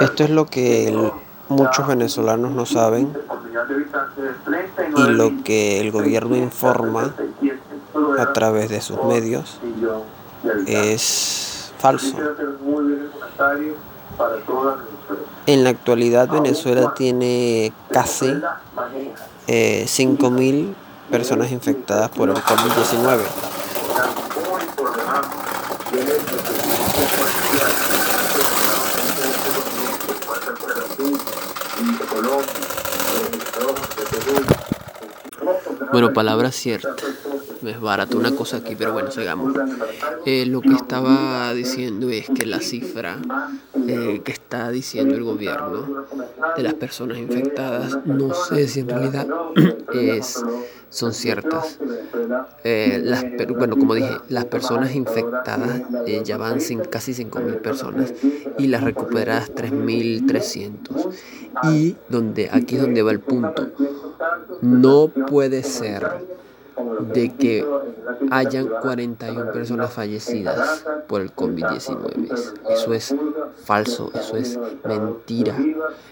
Esto es lo que muchos venezolanos no saben y lo que el gobierno informa a través de sus medios es falso. En la actualidad Venezuela tiene casi eh, 5.000 personas infectadas por el COVID-19. Bueno, palabra cierta. Es barato una cosa aquí, pero bueno, sigamos. Eh, lo que estaba diciendo es que la cifra eh, que está diciendo el gobierno de las personas infectadas, no sé si en realidad es, son ciertas. Eh, bueno, como dije, las personas infectadas ya van sin, casi 5.000 personas y las recuperadas 3.300. Y donde, aquí es donde va el punto. No puede ser de que hayan 41 personas fallecidas por el COVID-19. Eso es falso, eso es mentira.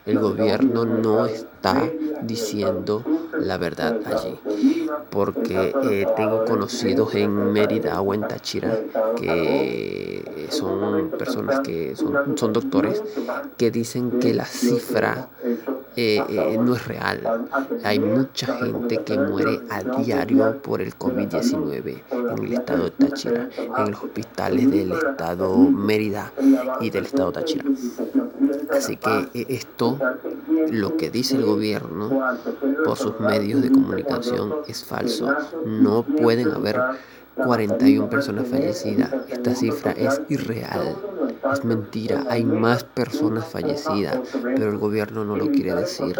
El gobierno no está diciendo la verdad allí. Porque eh, tengo conocidos en Mérida o en Táchira que son personas que son, son doctores que dicen que la cifra eh, eh, no es real. Hay mucha gente que muere a diario por el COVID-19 en el estado de Táchira, en los hospitales del estado Mérida y del estado Táchira. Así que eh, esto, lo que dice el gobierno por sus medios de comunicación es falso. No pueden haber 41 personas fallecidas. Esta cifra es irreal. Es mentira, hay más personas fallecidas, pero el gobierno no lo quiere decir.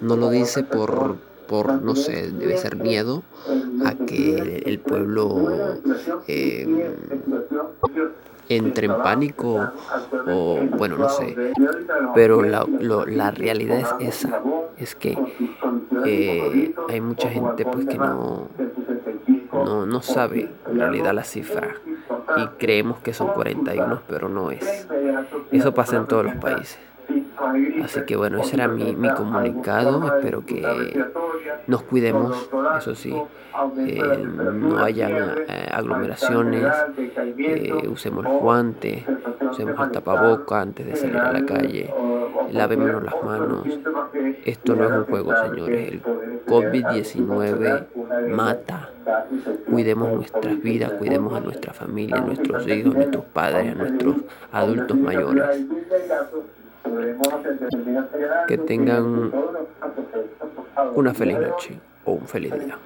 No lo dice por, por no sé, debe ser miedo a que el pueblo eh, entre en pánico o bueno, no sé. Pero la, lo- la realidad es esa, es que eh, hay mucha gente pues que no, no, no sabe en realidad la cifra y creemos que son 41, pero no es. Eso pasa en todos los países. Así que bueno, ese era mi, mi comunicado. Espero que nos cuidemos, eso sí, eh, no hayan eh, aglomeraciones, eh, usemos el guante, usemos el tapaboca antes de salir a la calle, lavémonos las manos. Esto no es un juego, señores. El COVID-19 mata. Cuidemos nuestras vidas, cuidemos a nuestra familia, a nuestros hijos, a nuestros padres, a nuestros adultos mayores. Que tengan una feliz noche o un feliz día.